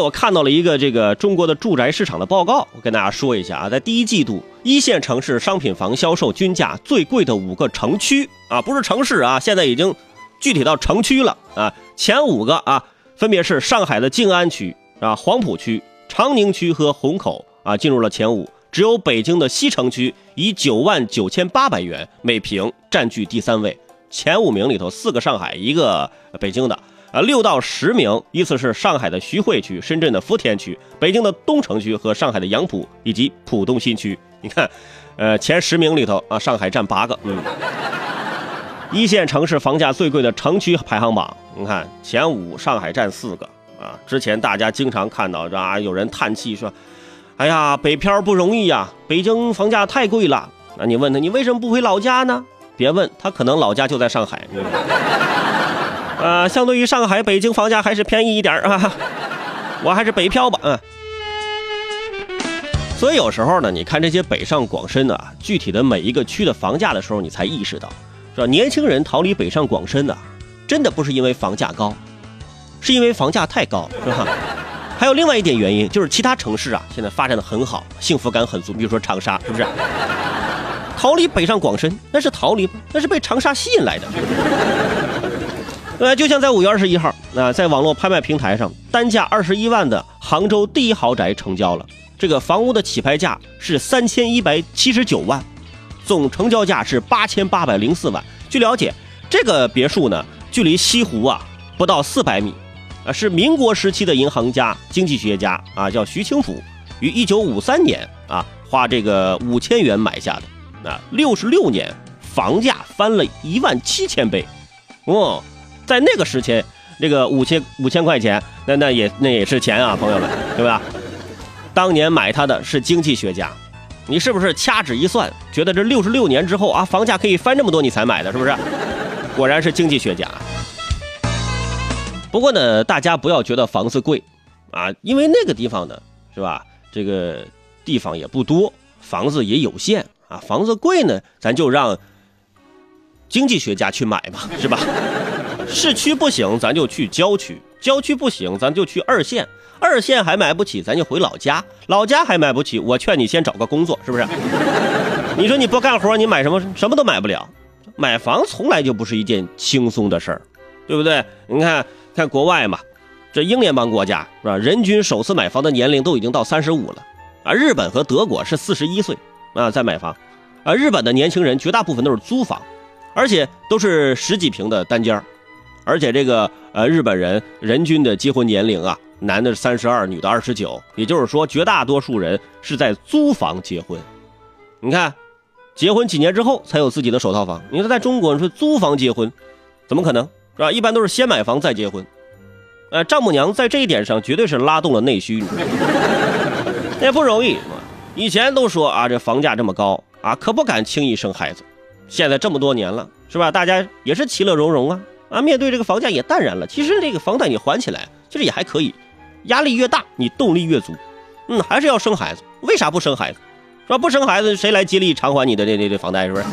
我看到了一个这个中国的住宅市场的报告，我跟大家说一下啊，在第一季度一线城市商品房销售均价最贵的五个城区啊，不是城市啊，现在已经具体到城区了啊。前五个啊，分别是上海的静安区啊、黄浦区、长宁区和虹口啊，进入了前五。只有北京的西城区以九万九千八百元每平占据第三位。前五名里头，四个上海，一个北京的。啊，六到十名依次是上海的徐汇区、深圳的福田区、北京的东城区和上海的杨浦以及浦东新区。你看，呃，前十名里头啊，上海占八个。嗯，一线城市房价最贵的城区排行榜，你看前五，上海占四个啊。之前大家经常看到啊，有人叹气说：“哎呀，北漂不容易呀，北京房价太贵了。”那你问他，你为什么不回老家呢？别问他，可能老家就在上海。呃，相对于上海、北京，房价还是便宜一点啊。我还是北漂吧，嗯。所以有时候呢，你看这些北上广深的具体的每一个区的房价的时候，你才意识到，是吧？年轻人逃离北上广深的，真的不是因为房价高，是因为房价太高，是吧？还有另外一点原因，就是其他城市啊，现在发展的很好，幸福感很足。比如说长沙，是不是？逃离北上广深，那是逃离，那是被长沙吸引来的。呃，就像在五月二十一号，那在网络拍卖平台上，单价二十一万的杭州第一豪宅成交了。这个房屋的起拍价是三千一百七十九万，总成交价是八千八百零四万。据了解，这个别墅呢，距离西湖啊不到四百米，啊，是民国时期的银行家、经济学家啊，叫徐清甫，于一九五三年啊花这个五千元买下的。啊，六十六年，房价翻了一万七千倍，哦。在那个时期，这个五千五千块钱，那那也那也是钱啊，朋友们，对吧？当年买它的是经济学家，你是不是掐指一算，觉得这六十六年之后啊，房价可以翻这么多，你才买的，是不是？果然是经济学家。不过呢，大家不要觉得房子贵啊，因为那个地方呢，是吧？这个地方也不多，房子也有限啊，房子贵呢，咱就让经济学家去买嘛，是吧？市区不行，咱就去郊区；郊区不行，咱就去二线；二线还买不起，咱就回老家；老家还买不起，我劝你先找个工作，是不是？你说你不干活，你买什么？什么都买不了。买房从来就不是一件轻松的事儿，对不对？你看看国外嘛，这英联邦国家是吧？人均首次买房的年龄都已经到三十五了啊！日本和德国是四十一岁啊在买房啊！日本的年轻人绝大部分都是租房，而且都是十几平的单间儿。而且这个呃，日本人人均的结婚年龄啊，男的三十二，女的二十九，也就是说，绝大多数人是在租房结婚。你看，结婚几年之后才有自己的首套房。你说在中国说租房结婚，怎么可能是吧？一般都是先买房再结婚。呃，丈母娘在这一点上绝对是拉动了内需，那也不容易。以前都说啊，这房价这么高啊，可不敢轻易生孩子。现在这么多年了，是吧？大家也是其乐融融啊。啊，面对这个房价也淡然了。其实这个房贷你还起来，其实也还可以。压力越大，你动力越足。嗯，还是要生孩子。为啥不生孩子？说？不生孩子，谁来接力偿还你的这这这房贷？是不是？